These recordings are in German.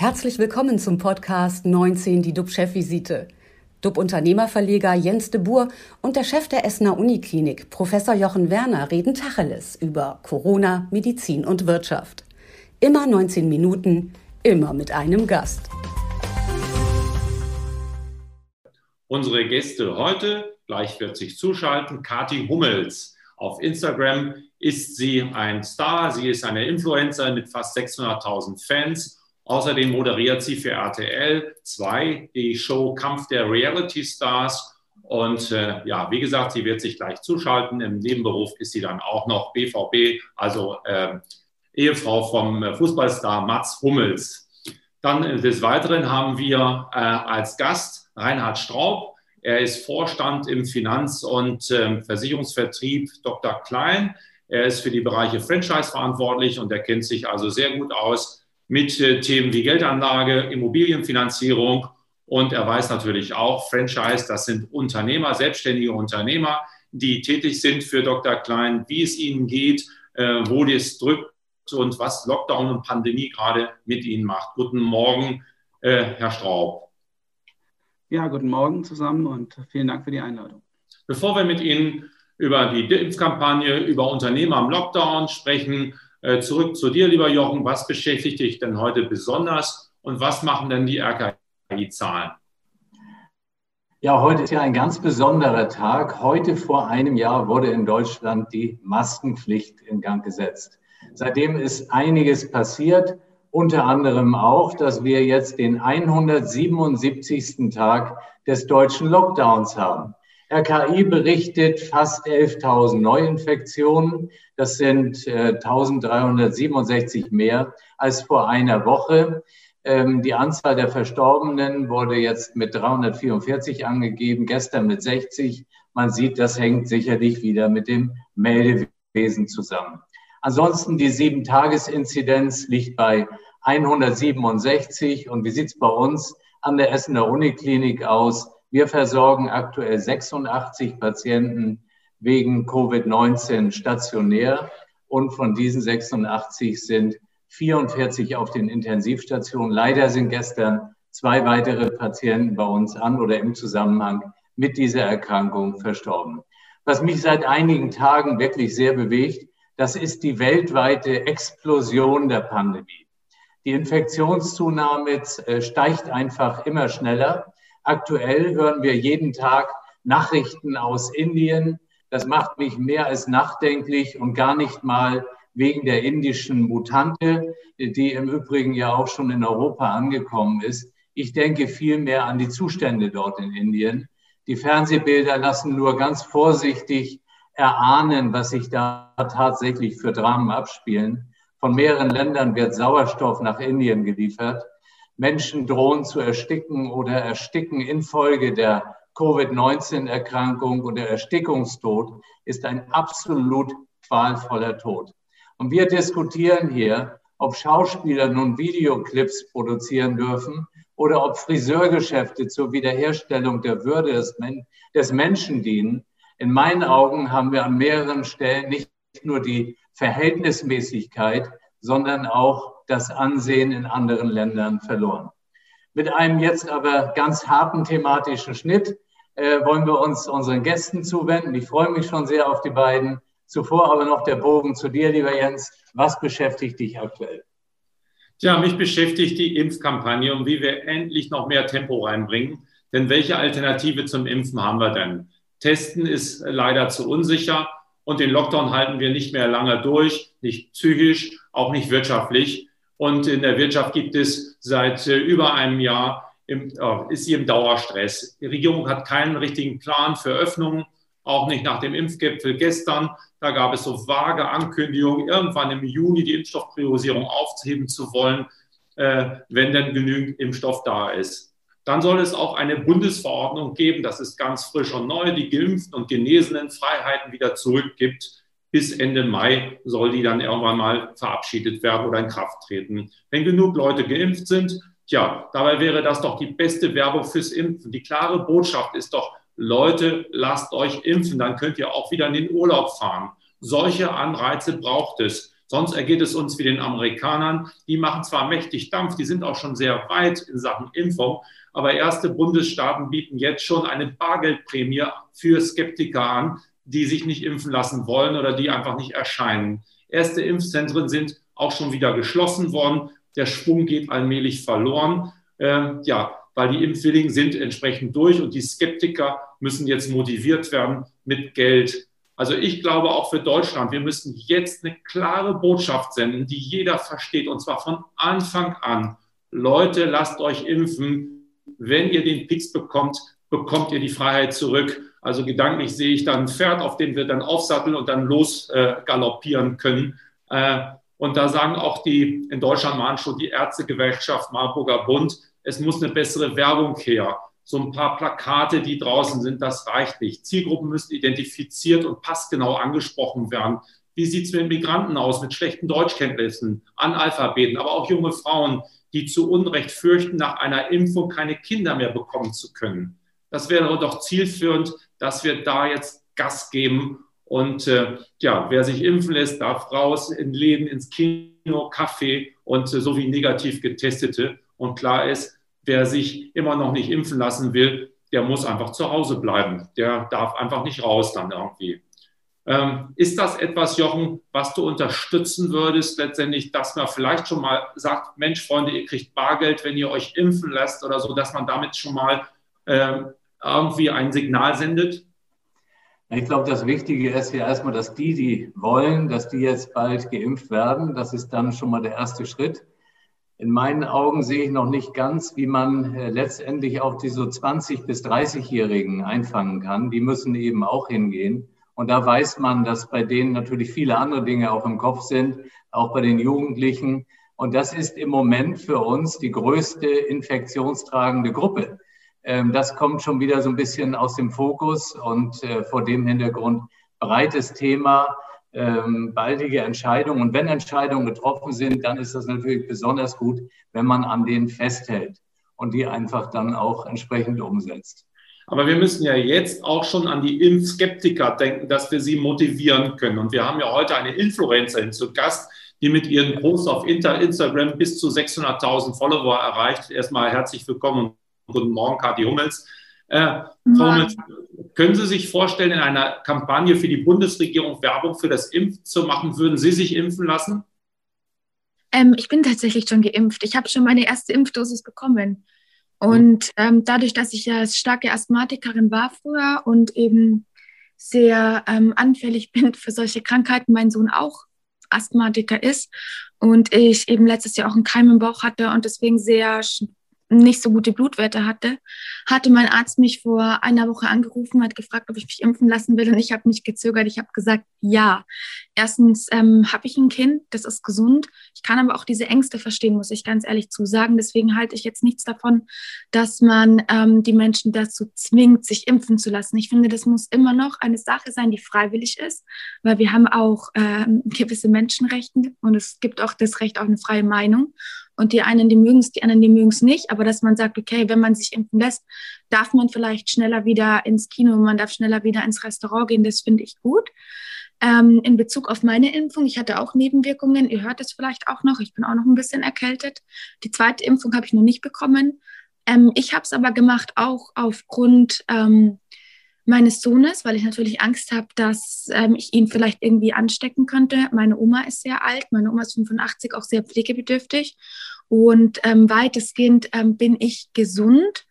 Herzlich willkommen zum Podcast 19, die DUB-Chefvisite. DUB-Unternehmerverleger Jens de Boer und der Chef der Essener Uniklinik, Professor Jochen Werner, reden Tacheles über Corona, Medizin und Wirtschaft. Immer 19 Minuten, immer mit einem Gast. Unsere Gäste heute, gleich wird sich zuschalten, Kati Hummels. Auf Instagram ist sie ein Star, sie ist eine Influencer mit fast 600.000 Fans Außerdem moderiert sie für RTL 2 die Show Kampf der Reality Stars. Und äh, ja, wie gesagt, sie wird sich gleich zuschalten. Im Nebenberuf ist sie dann auch noch BVB, also äh, Ehefrau vom Fußballstar Mats Hummels. Dann äh, des Weiteren haben wir äh, als Gast Reinhard Straub. Er ist Vorstand im Finanz- und äh, Versicherungsvertrieb Dr. Klein. Er ist für die Bereiche Franchise verantwortlich und er kennt sich also sehr gut aus mit äh, Themen wie Geldanlage, Immobilienfinanzierung und er weiß natürlich auch, Franchise, das sind Unternehmer, selbstständige Unternehmer, die tätig sind für Dr. Klein, wie es ihnen geht, äh, wo das drückt und was Lockdown und Pandemie gerade mit ihnen macht. Guten Morgen, äh, Herr Straub. Ja, guten Morgen zusammen und vielen Dank für die Einladung. Bevor wir mit Ihnen über die Impfkampagne, über Unternehmer am Lockdown sprechen, zurück zu dir, lieber Jochen. Was beschäftigt dich denn heute besonders und was machen denn die RKI-Zahlen? Ja, heute ist ja ein ganz besonderer Tag. Heute vor einem Jahr wurde in Deutschland die Maskenpflicht in Gang gesetzt. Seitdem ist einiges passiert, unter anderem auch, dass wir jetzt den 177. Tag des deutschen Lockdowns haben. RKI berichtet fast 11.000 Neuinfektionen. Das sind äh, 1.367 mehr als vor einer Woche. Ähm, die Anzahl der Verstorbenen wurde jetzt mit 344 angegeben, gestern mit 60. Man sieht, das hängt sicherlich wieder mit dem Meldewesen zusammen. Ansonsten die Sieben-Tages-Inzidenz liegt bei 167. Und wie sieht es bei uns an der Essener Uniklinik aus? Wir versorgen aktuell 86 Patienten wegen Covid-19 stationär und von diesen 86 sind 44 auf den Intensivstationen. Leider sind gestern zwei weitere Patienten bei uns an oder im Zusammenhang mit dieser Erkrankung verstorben. Was mich seit einigen Tagen wirklich sehr bewegt, das ist die weltweite Explosion der Pandemie. Die Infektionszunahme äh, steigt einfach immer schneller. Aktuell hören wir jeden Tag Nachrichten aus Indien. Das macht mich mehr als nachdenklich und gar nicht mal wegen der indischen Mutante, die im Übrigen ja auch schon in Europa angekommen ist. Ich denke vielmehr an die Zustände dort in Indien. Die Fernsehbilder lassen nur ganz vorsichtig erahnen, was sich da tatsächlich für Dramen abspielen. Von mehreren Ländern wird Sauerstoff nach Indien geliefert. Menschen drohen zu ersticken oder ersticken infolge der Covid-19-Erkrankung und der Erstickungstod ist ein absolut qualvoller Tod. Und wir diskutieren hier, ob Schauspieler nun Videoclips produzieren dürfen oder ob Friseurgeschäfte zur Wiederherstellung der Würde des, Men des Menschen dienen. In meinen Augen haben wir an mehreren Stellen nicht nur die Verhältnismäßigkeit, sondern auch das Ansehen in anderen Ländern verloren. Mit einem jetzt aber ganz harten thematischen Schnitt äh, wollen wir uns unseren Gästen zuwenden. Ich freue mich schon sehr auf die beiden. Zuvor aber noch der Bogen zu dir, lieber Jens. Was beschäftigt dich aktuell? Tja, mich beschäftigt die Impfkampagne und wie wir endlich noch mehr Tempo reinbringen. Denn welche Alternative zum Impfen haben wir denn? Testen ist leider zu unsicher und den Lockdown halten wir nicht mehr lange durch, nicht psychisch, auch nicht wirtschaftlich. Und in der Wirtschaft gibt es seit äh, über einem Jahr, im, äh, ist sie im Dauerstress. Die Regierung hat keinen richtigen Plan für Öffnungen, auch nicht nach dem Impfgipfel gestern. Da gab es so vage Ankündigungen, irgendwann im Juni die Impfstoffpriorisierung aufheben zu wollen, äh, wenn denn genügend Impfstoff da ist. Dann soll es auch eine Bundesverordnung geben, das ist ganz frisch und neu, die Geimpften und Genesenen Freiheiten wieder zurückgibt bis Ende Mai soll die dann irgendwann mal verabschiedet werden oder in Kraft treten. Wenn genug Leute geimpft sind, tja, dabei wäre das doch die beste Werbung fürs Impfen. Die klare Botschaft ist doch, Leute, lasst euch impfen, dann könnt ihr auch wieder in den Urlaub fahren. Solche Anreize braucht es. Sonst ergeht es uns wie den Amerikanern. Die machen zwar mächtig Dampf, die sind auch schon sehr weit in Sachen Impfung, aber erste Bundesstaaten bieten jetzt schon eine Bargeldprämie für Skeptiker an, die sich nicht impfen lassen wollen oder die einfach nicht erscheinen. Erste Impfzentren sind auch schon wieder geschlossen worden. Der Schwung geht allmählich verloren. Äh, ja, weil die Impfwilligen sind entsprechend durch und die Skeptiker müssen jetzt motiviert werden mit Geld. Also ich glaube auch für Deutschland, wir müssen jetzt eine klare Botschaft senden, die jeder versteht und zwar von Anfang an. Leute, lasst euch impfen. Wenn ihr den Pix bekommt, bekommt ihr die Freiheit zurück. Also gedanklich sehe ich dann ein Pferd, auf dem wir dann aufsatteln und dann los äh, können. Äh, und da sagen auch die, in Deutschland waren schon die Ärztegewerkschaft Marburger Bund, es muss eine bessere Werbung her. So ein paar Plakate, die draußen sind, das reicht nicht. Zielgruppen müssen identifiziert und passgenau angesprochen werden. Wie sieht es mit Migranten aus, mit schlechten Deutschkenntnissen, Analphabeten, aber auch junge Frauen, die zu Unrecht fürchten, nach einer Impfung keine Kinder mehr bekommen zu können. Das wäre doch zielführend, dass wir da jetzt Gas geben. Und äh, ja, wer sich impfen lässt, darf raus in Läden, ins Kino, Café und äh, so wie negativ getestete. Und klar ist, wer sich immer noch nicht impfen lassen will, der muss einfach zu Hause bleiben. Der darf einfach nicht raus dann irgendwie. Ähm, ist das etwas, Jochen, was du unterstützen würdest, letztendlich, dass man vielleicht schon mal sagt, Mensch, Freunde, ihr kriegt Bargeld, wenn ihr euch impfen lasst oder so, dass man damit schon mal äh, irgendwie ein Signal sendet? Ich glaube, das Wichtige ist ja erstmal, dass die, die wollen, dass die jetzt bald geimpft werden. Das ist dann schon mal der erste Schritt. In meinen Augen sehe ich noch nicht ganz, wie man äh, letztendlich auch die so 20- bis 30-Jährigen einfangen kann. Die müssen eben auch hingehen. Und da weiß man, dass bei denen natürlich viele andere Dinge auch im Kopf sind, auch bei den Jugendlichen. Und das ist im Moment für uns die größte infektionstragende Gruppe. Ähm, das kommt schon wieder so ein bisschen aus dem Fokus und äh, vor dem Hintergrund breites Thema, ähm, baldige Entscheidungen. Und wenn Entscheidungen getroffen sind, dann ist das natürlich besonders gut, wenn man an denen festhält und die einfach dann auch entsprechend umsetzt. Aber wir müssen ja jetzt auch schon an die Impfskeptiker denken, dass wir sie motivieren können. Und wir haben ja heute eine Influencerin zu Gast, die mit ihren Posts auf Instagram bis zu 600.000 Follower erreicht. Erstmal herzlich willkommen Guten Morgen, Kathi Hummels. Äh, Frau Hummels, können Sie sich vorstellen, in einer Kampagne für die Bundesregierung Werbung für das Impfen zu machen? Würden Sie sich impfen lassen? Ähm, ich bin tatsächlich schon geimpft. Ich habe schon meine erste Impfdosis bekommen. Und ähm, dadurch, dass ich ja starke Asthmatikerin war früher und eben sehr ähm, anfällig bin für solche Krankheiten, mein Sohn auch Asthmatiker ist und ich eben letztes Jahr auch einen Keim im Bauch hatte und deswegen sehr nicht so gute Blutwerte hatte, hatte mein Arzt mich vor einer Woche angerufen, hat gefragt, ob ich mich impfen lassen will und ich habe mich gezögert. Ich habe gesagt, ja. Erstens ähm, habe ich ein Kind, das ist gesund. Ich kann aber auch diese Ängste verstehen, muss ich ganz ehrlich zusagen. Deswegen halte ich jetzt nichts davon, dass man ähm, die Menschen dazu zwingt, sich impfen zu lassen. Ich finde, das muss immer noch eine Sache sein, die freiwillig ist, weil wir haben auch ähm, gewisse Menschenrechte und es gibt auch das Recht auf eine freie Meinung. Und die einen, die mögen es, die anderen, die mögen es nicht. Aber dass man sagt, okay, wenn man sich impfen lässt, darf man vielleicht schneller wieder ins Kino, man darf schneller wieder ins Restaurant gehen. Das finde ich gut. Ähm, in Bezug auf meine Impfung, ich hatte auch Nebenwirkungen. Ihr hört es vielleicht auch noch. Ich bin auch noch ein bisschen erkältet. Die zweite Impfung habe ich noch nicht bekommen. Ähm, ich habe es aber gemacht auch aufgrund ähm, meines Sohnes, weil ich natürlich Angst habe, dass ähm, ich ihn vielleicht irgendwie anstecken könnte. Meine Oma ist sehr alt, meine Oma ist 85, auch sehr pflegebedürftig und ähm, weitestgehend ähm, bin ich gesund.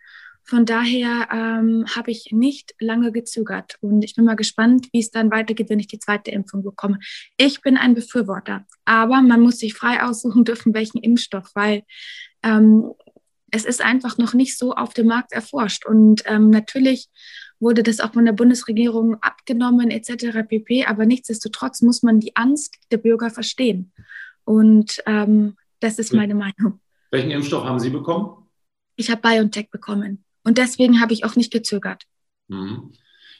Von daher ähm, habe ich nicht lange gezögert und ich bin mal gespannt, wie es dann weitergeht, wenn ich die zweite Impfung bekomme. Ich bin ein Befürworter, aber man muss sich frei aussuchen dürfen, welchen Impfstoff, weil ähm, es ist einfach noch nicht so auf dem Markt erforscht. Und ähm, natürlich wurde das auch von der Bundesregierung abgenommen etc. pp. Aber nichtsdestotrotz muss man die Angst der Bürger verstehen. Und ähm, das ist meine Meinung. Welchen Impfstoff haben Sie bekommen? Ich habe BioNTech bekommen. Und deswegen habe ich auch nicht gezögert. Mhm.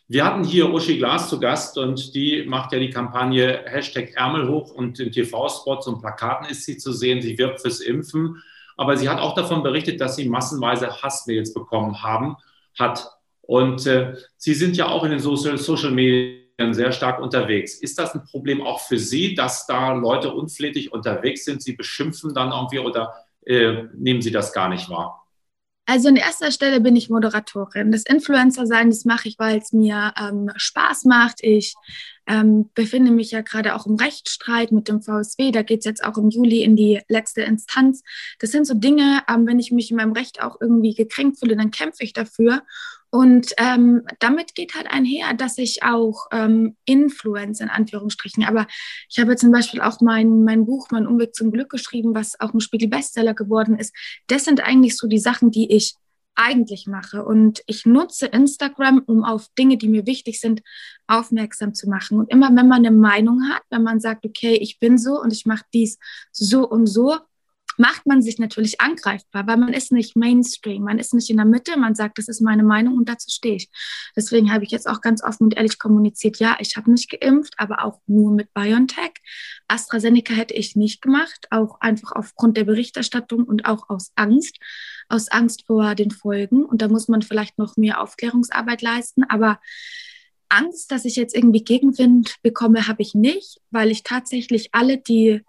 Wir hatten hier Uschi Glas zu Gast und die macht ja die Kampagne Hashtag Ärmel hoch und in TV-Spots und Plakaten ist sie zu sehen. Sie wirbt fürs Impfen. Aber sie hat auch davon berichtet, dass sie massenweise Hassmails bekommen haben, hat. Und äh, Sie sind ja auch in den Social, Social Media sehr stark unterwegs. Ist das ein Problem auch für Sie, dass da Leute unflätig unterwegs sind? Sie beschimpfen dann irgendwie oder äh, nehmen Sie das gar nicht wahr? Also in erster Stelle bin ich Moderatorin. Das Influencer-Sein, das mache ich, weil es mir ähm, Spaß macht. Ich ähm, befinde mich ja gerade auch im Rechtsstreit mit dem VSW. Da geht es jetzt auch im Juli in die letzte Instanz. Das sind so Dinge, ähm, wenn ich mich in meinem Recht auch irgendwie gekränkt fühle, dann kämpfe ich dafür. Und ähm, damit geht halt einher, dass ich auch ähm, Influencer in Anführungsstrichen, aber ich habe zum Beispiel auch mein, mein Buch, Mein Umweg zum Glück geschrieben, was auch ein Spiegel-Bestseller geworden ist. Das sind eigentlich so die Sachen, die ich eigentlich mache. Und ich nutze Instagram, um auf Dinge, die mir wichtig sind, aufmerksam zu machen. Und immer wenn man eine Meinung hat, wenn man sagt, okay, ich bin so und ich mache dies so und so, macht man sich natürlich angreifbar, weil man ist nicht Mainstream, man ist nicht in der Mitte, man sagt, das ist meine Meinung und dazu stehe ich. Deswegen habe ich jetzt auch ganz offen und ehrlich kommuniziert, ja, ich habe nicht geimpft, aber auch nur mit BioNTech. AstraZeneca hätte ich nicht gemacht, auch einfach aufgrund der Berichterstattung und auch aus Angst, aus Angst vor den Folgen. Und da muss man vielleicht noch mehr Aufklärungsarbeit leisten, aber Angst, dass ich jetzt irgendwie Gegenwind bekomme, habe ich nicht, weil ich tatsächlich alle, die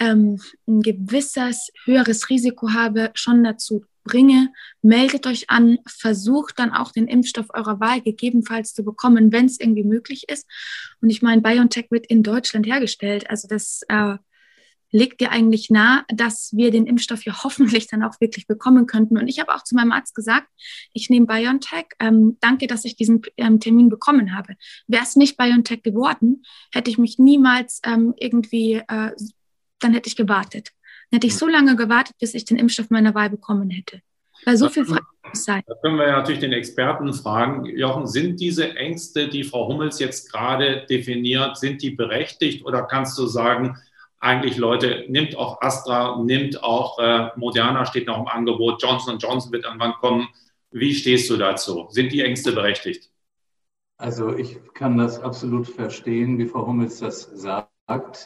ähm, ein gewisses höheres Risiko habe, schon dazu bringe, meldet euch an, versucht dann auch den Impfstoff eurer Wahl gegebenenfalls zu bekommen, wenn es irgendwie möglich ist. Und ich meine, BioNTech wird in Deutschland hergestellt. Also das äh, legt dir eigentlich nahe, dass wir den Impfstoff hier hoffentlich dann auch wirklich bekommen könnten. Und ich habe auch zu meinem Arzt gesagt, ich nehme BioNTech. Ähm, danke, dass ich diesen ähm, Termin bekommen habe. Wäre es nicht BioNTech geworden, hätte ich mich niemals ähm, irgendwie äh, dann hätte ich gewartet. Dann hätte ich so lange gewartet, bis ich den Impfstoff meiner Wahl bekommen hätte. Weil so viel Freizeit. Da können wir ja natürlich den Experten fragen. Jochen, sind diese Ängste, die Frau Hummels jetzt gerade definiert, sind die berechtigt oder kannst du sagen, eigentlich Leute, nimmt auch Astra, nimmt auch äh, Moderna steht noch im Angebot, Johnson Johnson wird irgendwann kommen. Wie stehst du dazu? Sind die Ängste berechtigt? Also ich kann das absolut verstehen, wie Frau Hummels das sagt.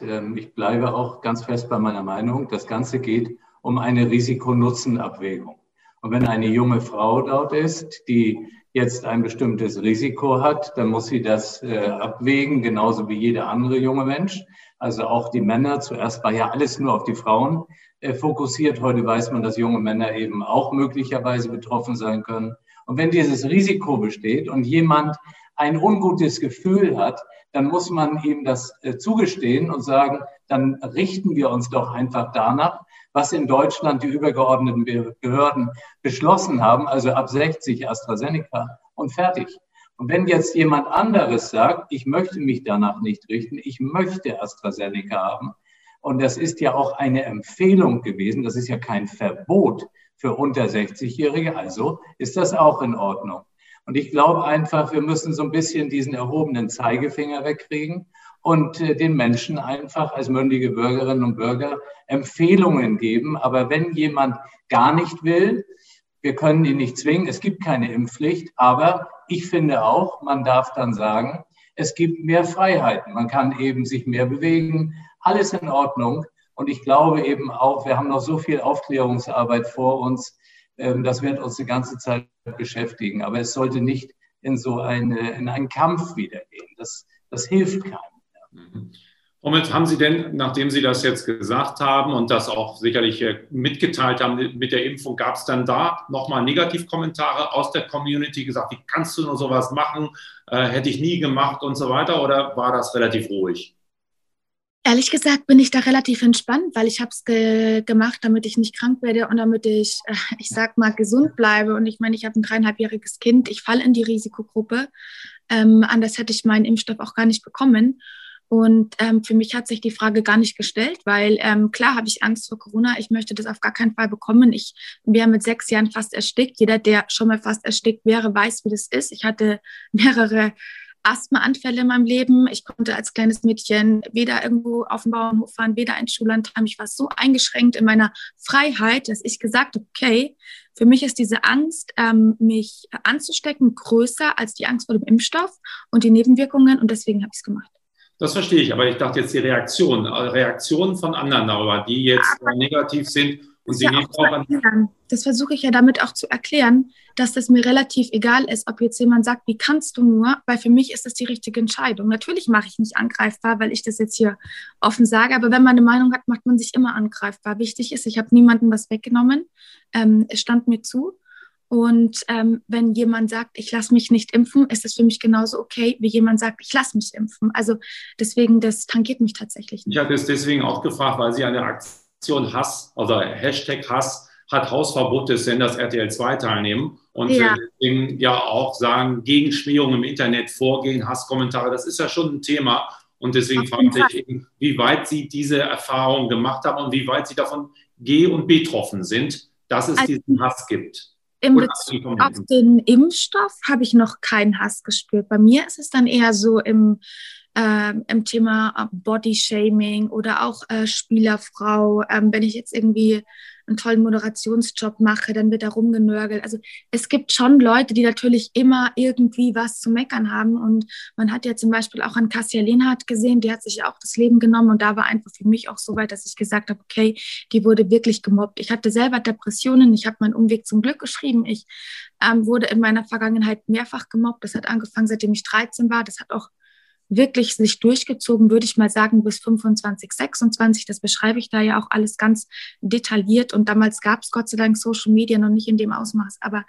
Ähm, ich bleibe auch ganz fest bei meiner Meinung. Das Ganze geht um eine Risiko-Nutzen-Abwägung. Und wenn eine junge Frau dort ist, die jetzt ein bestimmtes Risiko hat, dann muss sie das äh, abwägen, genauso wie jeder andere junge Mensch. Also auch die Männer. Zuerst war ja alles nur auf die Frauen äh, fokussiert. Heute weiß man, dass junge Männer eben auch möglicherweise betroffen sein können. Und wenn dieses Risiko besteht und jemand ein ungutes Gefühl hat, dann muss man ihm das äh, zugestehen und sagen, dann richten wir uns doch einfach danach, was in Deutschland die übergeordneten Behörden beschlossen haben, also ab 60 AstraZeneca und fertig. Und wenn jetzt jemand anderes sagt, ich möchte mich danach nicht richten, ich möchte AstraZeneca haben, und das ist ja auch eine Empfehlung gewesen, das ist ja kein Verbot für unter 60-Jährige, also ist das auch in Ordnung. Und ich glaube einfach, wir müssen so ein bisschen diesen erhobenen Zeigefinger wegkriegen und äh, den Menschen einfach als mündige Bürgerinnen und Bürger Empfehlungen geben. Aber wenn jemand gar nicht will, wir können ihn nicht zwingen, es gibt keine Impfpflicht, aber ich finde auch, man darf dann sagen, es gibt mehr Freiheiten. Man kann eben sich mehr bewegen, alles in Ordnung. Und ich glaube eben auch, wir haben noch so viel Aufklärungsarbeit vor uns, das wird uns die ganze Zeit beschäftigen. Aber es sollte nicht in so eine, in einen Kampf wiedergehen. Das, das hilft keinem. Mhm. Womit haben Sie denn, nachdem Sie das jetzt gesagt haben und das auch sicherlich äh, mitgeteilt haben mit der Impfung, gab es dann da nochmal Negativkommentare aus der Community gesagt, wie kannst du nur sowas machen, äh, hätte ich nie gemacht und so weiter oder war das relativ ruhig? Ehrlich gesagt bin ich da relativ entspannt, weil ich habe es ge gemacht, damit ich nicht krank werde und damit ich, äh, ich sag mal, gesund bleibe. Und ich meine, ich habe ein dreieinhalbjähriges Kind, ich falle in die Risikogruppe. Ähm, anders hätte ich meinen Impfstoff auch gar nicht bekommen. Und ähm, für mich hat sich die Frage gar nicht gestellt, weil ähm, klar habe ich Angst vor Corona. Ich möchte das auf gar keinen Fall bekommen. Ich wäre mit sechs Jahren fast erstickt. Jeder, der schon mal fast erstickt wäre, weiß, wie das ist. Ich hatte mehrere Asthmaanfälle in meinem Leben. Ich konnte als kleines Mädchen weder irgendwo auf den Bauernhof fahren, weder ein Schulland haben. Ich war so eingeschränkt in meiner Freiheit, dass ich gesagt habe, okay, für mich ist diese Angst, ähm, mich anzustecken, größer als die Angst vor dem Impfstoff und die Nebenwirkungen und deswegen habe ich es gemacht. Das verstehe ich, aber ich dachte jetzt die Reaktion, äh, Reaktionen von anderen darüber, die jetzt ja. negativ sind Und Sie ja auch an. Das versuche ich ja damit auch zu erklären, dass das mir relativ egal ist, ob jetzt jemand sagt, wie kannst du nur, weil für mich ist das die richtige Entscheidung. Natürlich mache ich mich angreifbar, weil ich das jetzt hier offen sage, aber wenn man eine Meinung hat, macht man sich immer angreifbar. Wichtig ist, ich habe niemandem was weggenommen. Ähm, es stand mir zu. Und ähm, wenn jemand sagt, ich lasse mich nicht impfen, ist es für mich genauso okay, wie jemand sagt, ich lasse mich impfen. Also deswegen, das tangiert mich tatsächlich nicht. Ich habe es deswegen auch gefragt, weil Sie an der Aktion Hass oder Hashtag Hass hat Hausverbot des Senders RTL 2 teilnehmen und ja. deswegen ja auch sagen, gegen Schmierung im Internet vorgehen, Hasskommentare, das ist ja schon ein Thema. Und deswegen frage ich eben, wie weit Sie diese Erfahrung gemacht haben und wie weit Sie davon geh- und betroffen sind, dass es also, diesen Hass gibt. Im Bezug auf den Impfstoff habe ich noch keinen Hass gespürt. Bei mir ist es dann eher so im, äh, im Thema Body Shaming oder auch äh, Spielerfrau. Ähm, wenn ich jetzt irgendwie einen tollen Moderationsjob mache, dann wird da rumgenörgelt. Also es gibt schon Leute, die natürlich immer irgendwie was zu meckern haben. Und man hat ja zum Beispiel auch an Cassia Lehnhardt gesehen, die hat sich auch das Leben genommen. Und da war einfach für mich auch so weit, dass ich gesagt habe, okay, die wurde wirklich gemobbt. Ich hatte selber Depressionen, ich habe meinen Umweg zum Glück geschrieben. Ich ähm, wurde in meiner Vergangenheit mehrfach gemobbt. Das hat angefangen, seitdem ich 13 war. Das hat auch wirklich sich durchgezogen, würde ich mal sagen, bis 25, 26. Das beschreibe ich da ja auch alles ganz detailliert. Und damals gab es Gott sei Dank Social Media noch nicht in dem Ausmaß. Aber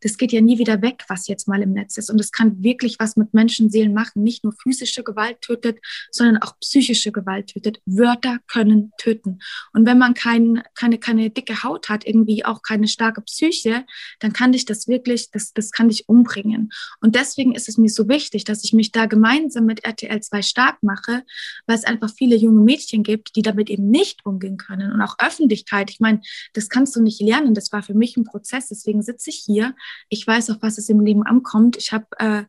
das geht ja nie wieder weg, was jetzt mal im Netz ist. Und es kann wirklich was mit Menschenseelen machen. Nicht nur physische Gewalt tötet, sondern auch psychische Gewalt tötet. Wörter können töten. Und wenn man kein, keine, keine dicke Haut hat, irgendwie auch keine starke Psyche, dann kann dich das wirklich, das, das kann dich umbringen. Und deswegen ist es mir so wichtig, dass ich mich da gemeinsam mit RTL 2 stark mache, weil es einfach viele junge Mädchen gibt, die damit eben nicht umgehen können. Und auch Öffentlichkeit, ich meine, das kannst du nicht lernen. Das war für mich ein Prozess. Deswegen sitze ich hier. Ich weiß, auf was es im Leben ankommt. Ich habe äh,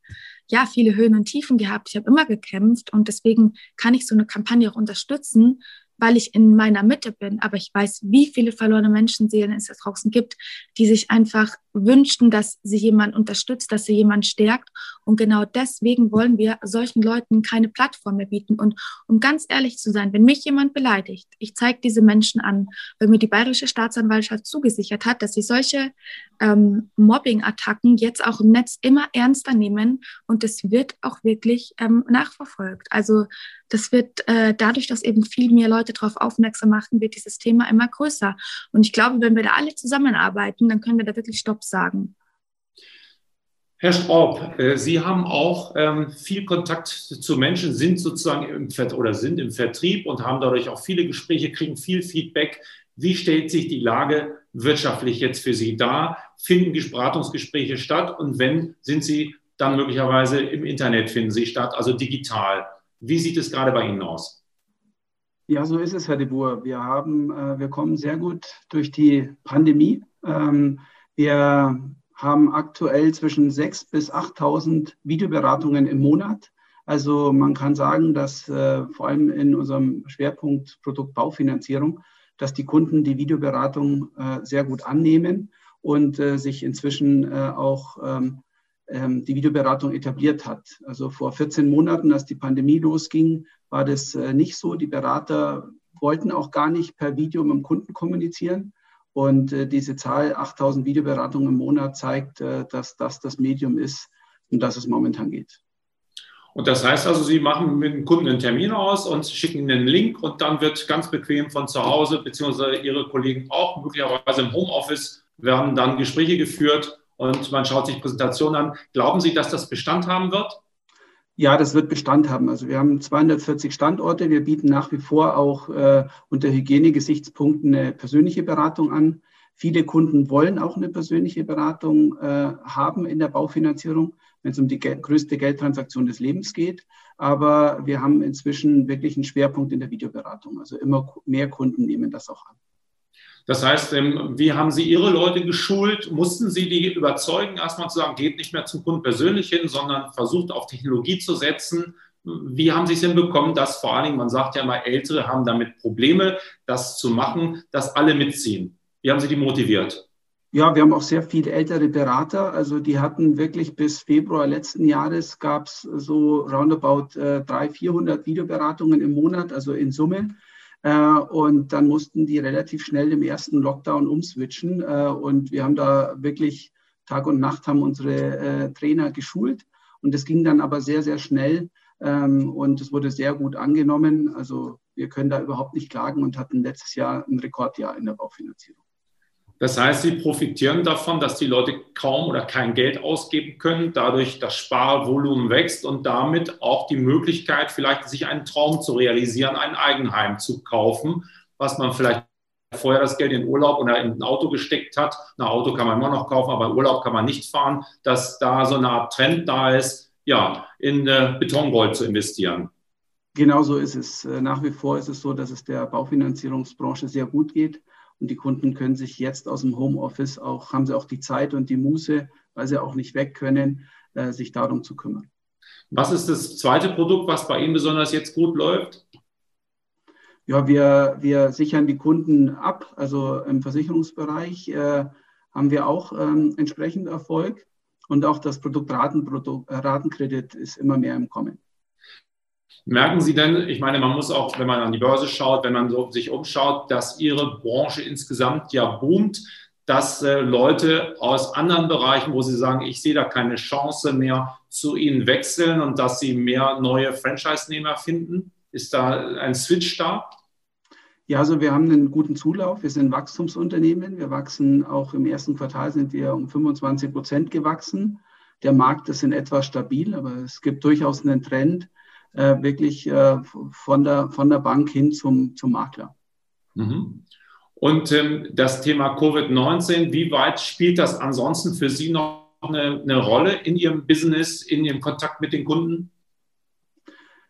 ja viele Höhen und Tiefen gehabt. Ich habe immer gekämpft und deswegen kann ich so eine Kampagne auch unterstützen, weil ich in meiner Mitte bin. Aber ich weiß, wie viele verlorene Menschenseelen es da draußen gibt, die sich einfach wünschten, dass sie jemand unterstützt, dass sie jemand stärkt. Und genau deswegen wollen wir solchen Leuten keine Plattform mehr bieten. Und um ganz ehrlich zu sein, wenn mich jemand beleidigt, ich zeige diese Menschen an, weil mir die bayerische Staatsanwaltschaft zugesichert hat, dass sie solche ähm, Mobbing-Attacken jetzt auch im Netz immer ernster nehmen und es wird auch wirklich ähm, nachverfolgt. Also das wird äh, dadurch, dass eben viel mehr Leute darauf aufmerksam machen, wird dieses Thema immer größer. Und ich glaube, wenn wir da alle zusammenarbeiten, dann können wir da wirklich Stopp sagen. Herr Straub, äh, Sie haben auch ähm, viel Kontakt zu Menschen, sind sozusagen im Vert oder sind im Vertrieb und haben dadurch auch viele Gespräche, kriegen viel Feedback. Wie stellt sich die Lage wirtschaftlich jetzt für Sie dar? Finden Beratungsgespräche statt? Und wenn, sind sie dann möglicherweise im Internet finden sie statt, also digital? Wie sieht es gerade bei Ihnen aus? Ja, so ist es, Herr de Boer. Wir haben, äh, wir kommen sehr gut durch die Pandemie. Ähm, wir haben aktuell zwischen 6.000 bis 8.000 Videoberatungen im Monat. Also man kann sagen, dass äh, vor allem in unserem Schwerpunkt Produkt Baufinanzierung, dass die Kunden die Videoberatung äh, sehr gut annehmen und äh, sich inzwischen äh, auch ähm, ähm, die Videoberatung etabliert hat. Also vor 14 Monaten, als die Pandemie losging, war das äh, nicht so. Die Berater wollten auch gar nicht per Video mit dem Kunden kommunizieren. Und äh, diese Zahl 8000 Videoberatungen im Monat zeigt, äh, dass das das Medium ist, um das es momentan geht. Und das heißt also, Sie machen mit dem Kunden einen Termin aus und schicken einen Link und dann wird ganz bequem von zu Hause, beziehungsweise Ihre Kollegen auch möglicherweise im Homeoffice, werden dann Gespräche geführt und man schaut sich Präsentationen an. Glauben Sie, dass das Bestand haben wird? Ja, das wird Bestand haben. Also wir haben 240 Standorte. Wir bieten nach wie vor auch äh, unter Hygienegesichtspunkten eine persönliche Beratung an. Viele Kunden wollen auch eine persönliche Beratung äh, haben in der Baufinanzierung, wenn es um die gel größte Geldtransaktion des Lebens geht. Aber wir haben inzwischen wirklich einen Schwerpunkt in der Videoberatung. Also immer mehr Kunden nehmen das auch an. Das heißt, ähm, wie haben Sie Ihre Leute geschult? Mussten Sie die überzeugen, erstmal zu sagen, geht nicht mehr zum Kunden persönlich hin, sondern versucht auf Technologie zu setzen? Wie haben Sie es hinbekommen, dass vor allen Dingen, man sagt ja mal, Ältere haben damit Probleme, das zu machen, dass alle mitziehen? Wie haben Sie die motiviert? Ja, wir haben auch sehr viele ältere Berater. Also die hatten wirklich bis Februar letzten Jahres gab es so roundabout äh, 300, 400 Videoberatungen im Monat, also in Summe. Äh, und dann mussten die relativ schnell im ersten Lockdown umswitchen. Äh, und wir haben da wirklich Tag und Nacht haben unsere äh, Trainer geschult. Und es ging dann aber sehr, sehr schnell. Ähm, und es wurde sehr gut angenommen. Also wir können da überhaupt nicht klagen und hatten letztes Jahr ein Rekordjahr in der Baufinanzierung. Das heißt, sie profitieren davon, dass die Leute kaum oder kein Geld ausgeben können, dadurch das Sparvolumen wächst und damit auch die Möglichkeit, vielleicht sich einen Traum zu realisieren, ein Eigenheim zu kaufen, was man vielleicht vorher das Geld in Urlaub oder in ein Auto gesteckt hat. Ein Auto kann man immer noch kaufen, aber Urlaub kann man nicht fahren, dass da so eine Art Trend da ist, ja, in äh, Betongold zu investieren. Genau so ist es. Äh, nach wie vor ist es so, dass es der Baufinanzierungsbranche sehr gut geht. Und die Kunden können sich jetzt aus dem Homeoffice auch, haben sie auch die Zeit und die Muße, weil sie auch nicht weg können, äh, sich darum zu kümmern. Was ist das zweite Produkt, was bei Ihnen besonders jetzt gut läuft? Ja, wir, wir sichern die Kunden ab. Also im Versicherungsbereich äh, haben wir auch ähm, entsprechend Erfolg. Und auch das Produkt Ratenprodukt, äh, Ratenkredit ist immer mehr im Kommen. Merken Sie denn, ich meine, man muss auch, wenn man an die Börse schaut, wenn man so sich umschaut, dass Ihre Branche insgesamt ja boomt, dass äh, Leute aus anderen Bereichen, wo sie sagen, ich sehe da keine Chance mehr, zu Ihnen wechseln und dass Sie mehr neue Franchise-Nehmer finden? Ist da ein Switch da? Ja, also wir haben einen guten Zulauf. Wir sind Wachstumsunternehmen. Wir wachsen auch im ersten Quartal sind wir um 25 Prozent gewachsen. Der Markt ist in etwa stabil, aber es gibt durchaus einen Trend, äh, wirklich äh, von, der, von der Bank hin zum, zum Makler. Mhm. Und ähm, das Thema Covid-19, wie weit spielt das ansonsten für Sie noch eine, eine Rolle in Ihrem Business, in Ihrem Kontakt mit den Kunden?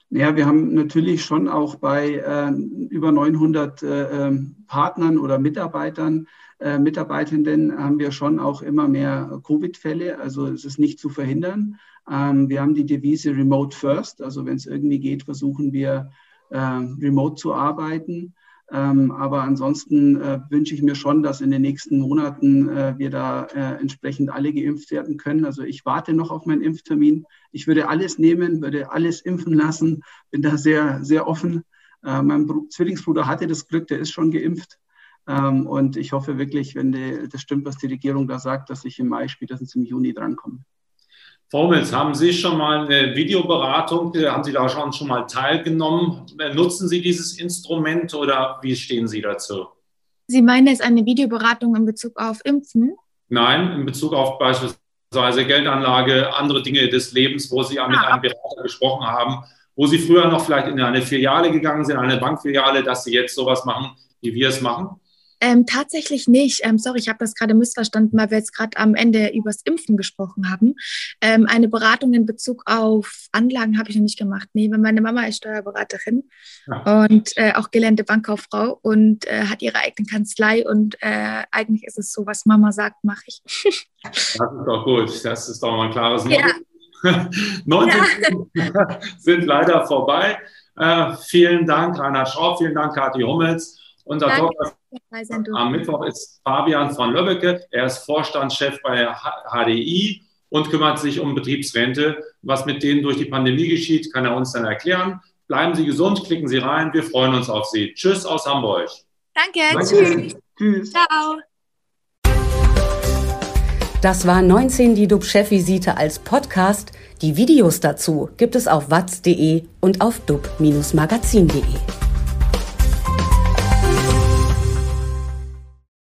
Ja, wir haben natürlich schon auch bei äh, über 900 äh, ähm, Partnern oder Mitarbeitern, äh, Mitarbeitenden haben wir schon auch immer mehr Covid-Fälle. Also es ist nicht zu verhindern. Ähm, wir haben die Devise Remote First. Also wenn es irgendwie geht, versuchen wir äh, remote zu arbeiten. Ähm, aber ansonsten äh, wünsche ich mir schon, dass in den nächsten Monaten äh, wir da äh, entsprechend alle geimpft werden können. Also ich warte noch auf meinen Impftermin. Ich würde alles nehmen, würde alles impfen lassen, bin da sehr, sehr offen. Mein Br Zwillingsbruder hatte das Glück, der ist schon geimpft. Ähm, und ich hoffe wirklich, wenn die, das stimmt, was die Regierung da sagt, dass ich im Mai spätestens im Juni drankomme. Frau Hummels, haben Sie schon mal eine Videoberatung, haben Sie da schon, schon mal teilgenommen? Nutzen Sie dieses Instrument oder wie stehen Sie dazu? Sie meinen jetzt eine Videoberatung in Bezug auf Impfen? Nein, in Bezug auf beispielsweise Geldanlage, andere Dinge des Lebens, wo Sie ja mit ah, einem Berater gesprochen haben, wo Sie früher noch vielleicht in eine Filiale gegangen sind, eine Bankfiliale, dass Sie jetzt sowas machen, wie wir es machen? Ähm, tatsächlich nicht. Ähm, sorry, ich habe das gerade missverstanden, weil wir jetzt gerade am Ende übers Impfen gesprochen haben. Ähm, eine Beratung in Bezug auf Anlagen habe ich noch nicht gemacht. Nee, weil meine Mama ist Steuerberaterin ja. und äh, auch gelernte Bankkauffrau und äh, hat ihre eigene Kanzlei und äh, eigentlich ist es so, was Mama sagt, mache ich. das ist doch gut. Das ist doch mal ein klares Motto. Ja. 19 ja. sind leider vorbei. Äh, vielen Dank, Reinhard Schraub, vielen Dank, Kathi Hummels. Unser Dr. Am Mittwoch ist Fabian von Löbbecke. Er ist Vorstandschef bei HDI und kümmert sich um Betriebsrente. Was mit denen durch die Pandemie geschieht, kann er uns dann erklären. Bleiben Sie gesund, klicken Sie rein. Wir freuen uns auf Sie. Tschüss aus Hamburg. Danke. Danke. Tschüss. Tschüss. Ciao. Das war 19 die DUB-Chefvisite als Podcast. Die Videos dazu gibt es auf watz.de und auf dub-magazin.de.